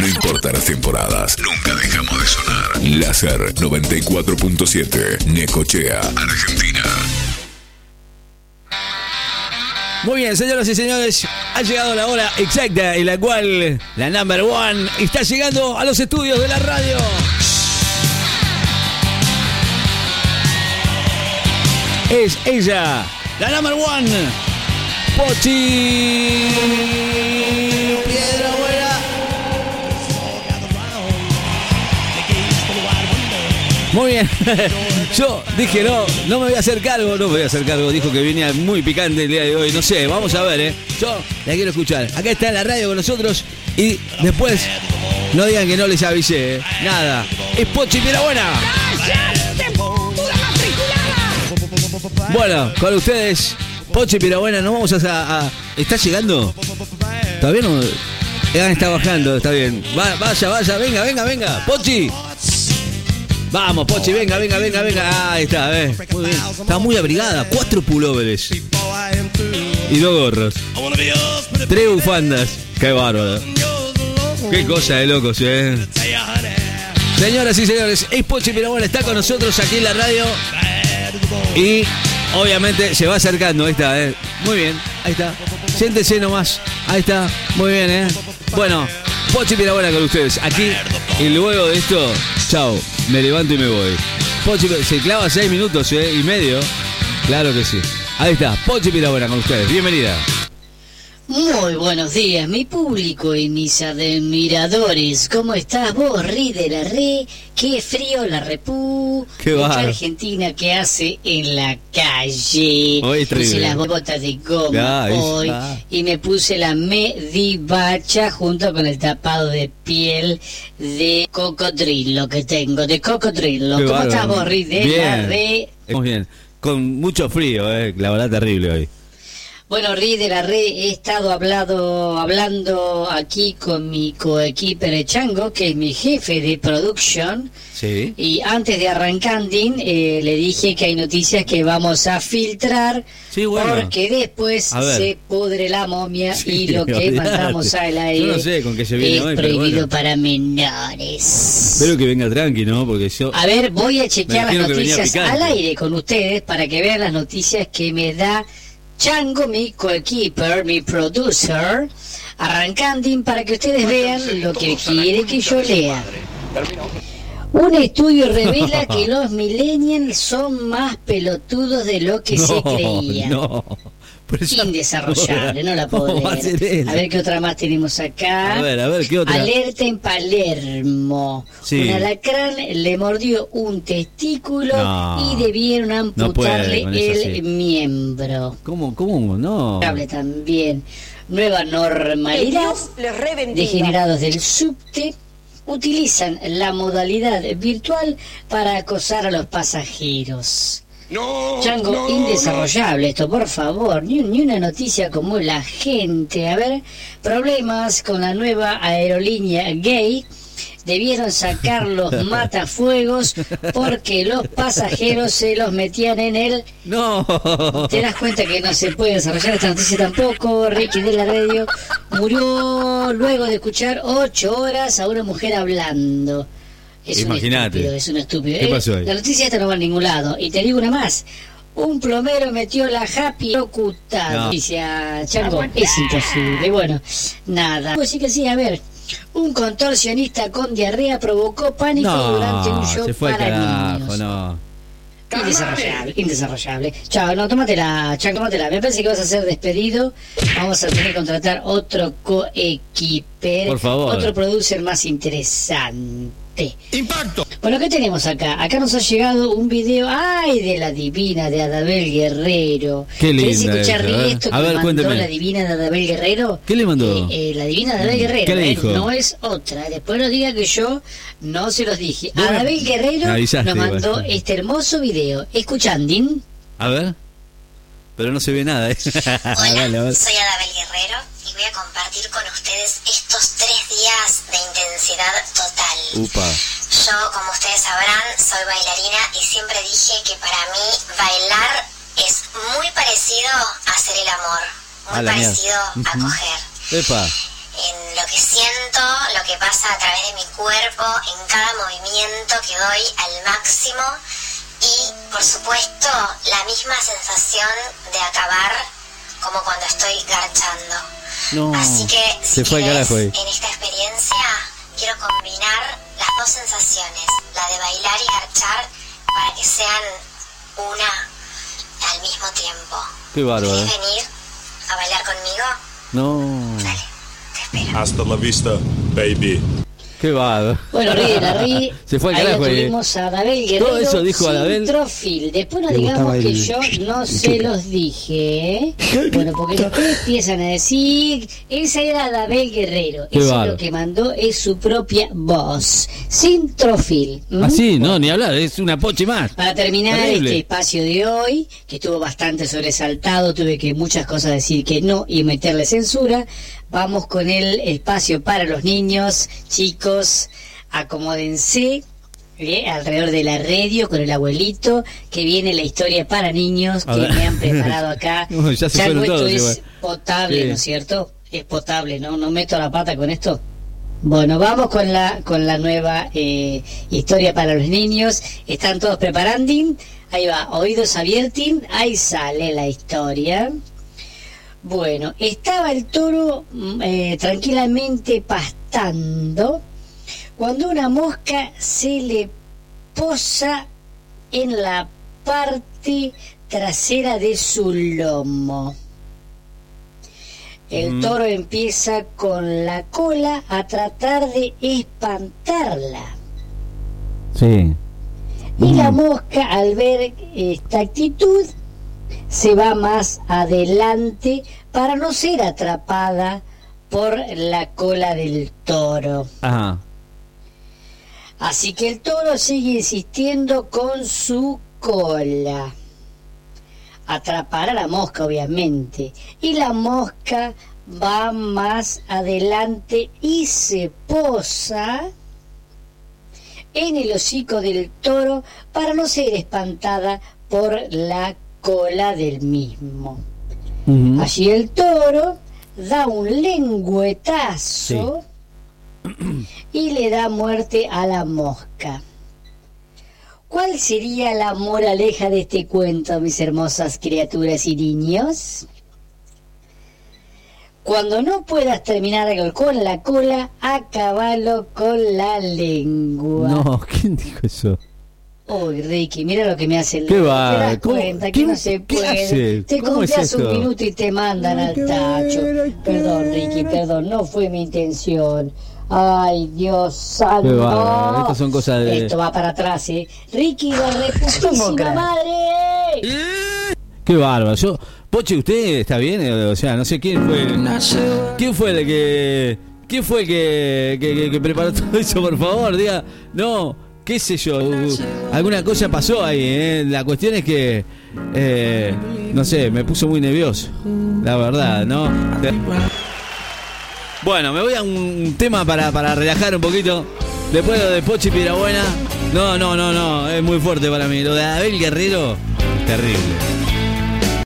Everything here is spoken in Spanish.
No importa las temporadas, nunca dejamos de sonar. Láser 94.7, Necochea, Argentina. Muy bien, señoras y señores, ha llegado la hora exacta en la cual la number one está llegando a los estudios de la radio. Es ella, la number one, Pochi Muy bien. Yo dije, no, no me voy a hacer cargo, no me voy a hacer cargo. Dijo que venía muy picante el día de hoy. No sé, vamos a ver, ¿eh? Yo la quiero escuchar. Acá está en la radio con nosotros y después no digan que no les avisé, ¿eh? Nada. Es Pochi Buena. Bueno, con ustedes, Pochi Buena, nos vamos a, a- ¿Está llegando? Todavía no. Ah, está bajando, está bien. Va- vaya, vaya, venga, venga, venga. Pochi. Vamos, Pochi, venga, venga, venga, venga. Ah, ahí está, eh. Muy bien. Está muy abrigada. Cuatro pulóveres. Y dos gorros. Tres bufandas. Qué bárbaro. Qué cosa de locos, eh. Señoras y señores, es Pochi Pirabuena, está con nosotros aquí en la radio. Y obviamente se va acercando, ahí está, eh. Muy bien, ahí está. Siéntese nomás. Ahí está. Muy bien, eh. Bueno, Pochi Pirabuena con ustedes. Aquí, y luego de esto, chao. Me levanto y me voy. Pochi, se clava seis minutos eh, y medio. Claro que sí. Ahí está, Pochi Pirabuena con ustedes. Bienvenida. Muy buenos días, mi público y mis admiradores. ¿Cómo estás vos, Ri de la Re? Qué frío la repú. Qué bárbaro. Argentina que hace en la calle. Hoy puse las botas de goma hoy y me puse la medivacha junto con el tapado de piel de cocodrilo que tengo, de cocodrilo. Qué ¿Cómo bárbaro. estás vos, Ri de la. Re? Estamos bien. Con mucho frío, eh. La verdad, terrible hoy. Bueno, Ri de la Re, he estado hablado, hablando aquí con mi coequiper Chango, que es mi jefe de production, Sí. y antes de arrancar, eh, le dije que hay noticias que vamos a filtrar, Sí, bueno. porque después se pudre la momia Sí, y lo que olvidate. mandamos al aire Yo no sé con qué se viene es hoy, pero prohibido bueno. para menores. Espero que venga tranqui, ¿no? Porque yo. A ver, voy a chequear las noticias al aire con ustedes para que vean las noticias que me da Chango, mi coequiper, mi producer, arrancando para que ustedes vean lo que quiere que yo lea. Un estudio revela que los millennials son más pelotudos de lo que se creía. No. Pero esa- Indesarrollable, no la puedo ¿Cómo va a ser leer. A ver qué otra más tenemos acá. A ver, a ver, ¿qué otra? Alerta en Palermo. Sí. Un alacrán le mordió un testículo No. y debieron No puede amputarle eso, el sí. miembro. ¿Cómo? ¿Cómo? No. Hable también. Nueva normalidad. Degenerados del subte utilizan la modalidad virtual para acosar a los pasajeros. Chango, indesarrollable esto, por favor. Ni, ni una noticia como la gente. A ver, problemas con la nueva aerolínea gay. Debieron sacar los matafuegos porque los pasajeros se los metían en el... No. ¿Te das cuenta que no se puede desarrollar esta noticia tampoco? Ricky de la radio murió luego de escuchar ocho horas a una mujer hablando. Es Imagínate. es un estúpido. ¿Qué Eh, pasó ahí? La noticia esta no va a ningún lado. Y te digo una más. Un plomero metió la happy ocultada. No. Noticia, Chango, es imposible. Y Bueno, nada. Pues sí que sí, a ver. Un contorsionista con diarrea provocó pánico durante un show se fue para carajo, niños. no. Indesarrollable, indesarrollable. Chao, no, tómatela, Chango, tómatela. Me parece que vas a ser despedido. Vamos a tener que contratar otro coequiper. Por favor. Otro producer más interesante. Impacto. Bueno, ¿qué tenemos acá? Acá nos ha llegado un video, ay, de la divina de Adabel Guerrero. Qué ¿Querés linda escuchar a ver. esto que A ver, mandó cuénteme. la divina de Adabel Guerrero? ¿Qué le mandó? Eh, eh, la divina de Adabel Guerrero. ¿Qué le eh, dijo? No es otra. Después no diga que yo no se los dije. Adabel Guerrero avisaste nos mandó este hermoso video. ¿Escuchandín? A ver. Pero no se ve nada, ¿eh? Hola, soy Adabel estos tres días de intensidad total. Upa. Yo, como ustedes sabrán, soy bailarina y siempre dije que para mí bailar es muy parecido a hacer el amor, muy A parecido a coger. Epa. en lo que siento, lo que pasa a través de mi cuerpo, en cada movimiento que doy al máximo y por supuesto la misma sensación de acabar como cuando estoy garchando. No, Así que si se fue querés, carajo ahí. en esta experiencia quiero combinar las dos sensaciones, la de bailar y garchar, para que sean una al mismo tiempo. Qué bárbaro. ¿Querés venir a bailar conmigo? No, Dale, te espero. Hasta la vista, baby. Qué bárbaro. Bueno, ríe, la ríe. Se fue al Ahí la carajo, eh. tuvimos a Adabel Guerrero. Todo eso dijo Adabel. Sintrofil. Después no Le digamos que el- yo no se los dije. ¿eh? Bueno, porque después empiezan a decir, esa era Adabel Guerrero. Qué Eso lo que mandó es su propia voz. Sintrofil. ¿m? Así, no, ni hablar, es una poche más. Para terminar Terrible. este espacio de hoy, que estuvo bastante sobresaltado, tuve que muchas cosas decir que no y meterle censura, vamos con el espacio para los niños, chicos, acomódense. ¿eh? alrededor de la radio con el abuelito que viene la historia para niños que me han preparado acá ya se nuestro todos es igual. potable Sí. ¿no es cierto? es potable ¿no? no meto la pata con esto bueno, vamos con la con la nueva eh, historia para los niños. Están todos preparando. Ahí va, oídos abiertos. Ahí sale la historia. Bueno, estaba el toro mm, eh, tranquilamente pastando cuando una mosca se le posa en la parte trasera de su lomo. El toro empieza con la cola a tratar de espantarla. Sí. Y la mosca, al ver esta actitud, se va más adelante para no ser atrapada por la cola del toro. Ajá. Así que el toro sigue insistiendo con su cola. Atrapar a la mosca, obviamente. Y la mosca va más adelante y se posa en el hocico del toro para no ser espantada por la cola del mismo. Ujú. Allí el toro da un lengüetazo y le da muerte a la mosca. ¿Cuál sería la moraleja de este cuento, mis hermosas criaturas y niños? Cuando no puedas terminar algo con la cola, acabalo con la lengua. No, ¿quién dijo eso? Uy, Ricky, mira lo que me hace el ¿Qué ¿Te va? das ¿Cómo- cuenta que no se puede? hace? Te ¿Cómo es confías un minuto y te mandan al tacho. Perdón, Ricky, perdón, no fue mi intención. Ay, Dios santo. Estas son cosas de- Esto va para atrás, ¿eh? Ricky, la reputísima madre. Qué bárbaro. Yo, Poche, ¿usted está bien? O sea, no sé quién fue. ¿Quién fue el que. ¿Quién fue el que, que, que- que preparó todo eso, por favor? Diga, no, qué sé yo. alguna cosa pasó ahí, ¿eh? La cuestión es que. eh, no sé, me puso muy nervioso. La verdad, ¿no? Bueno, me voy a un tema para, para relajar un poquito. Después de lo de Pochi Pirabuena. No, no, no, no. Es muy fuerte para mí. Lo de Abel Guerrero, terrible.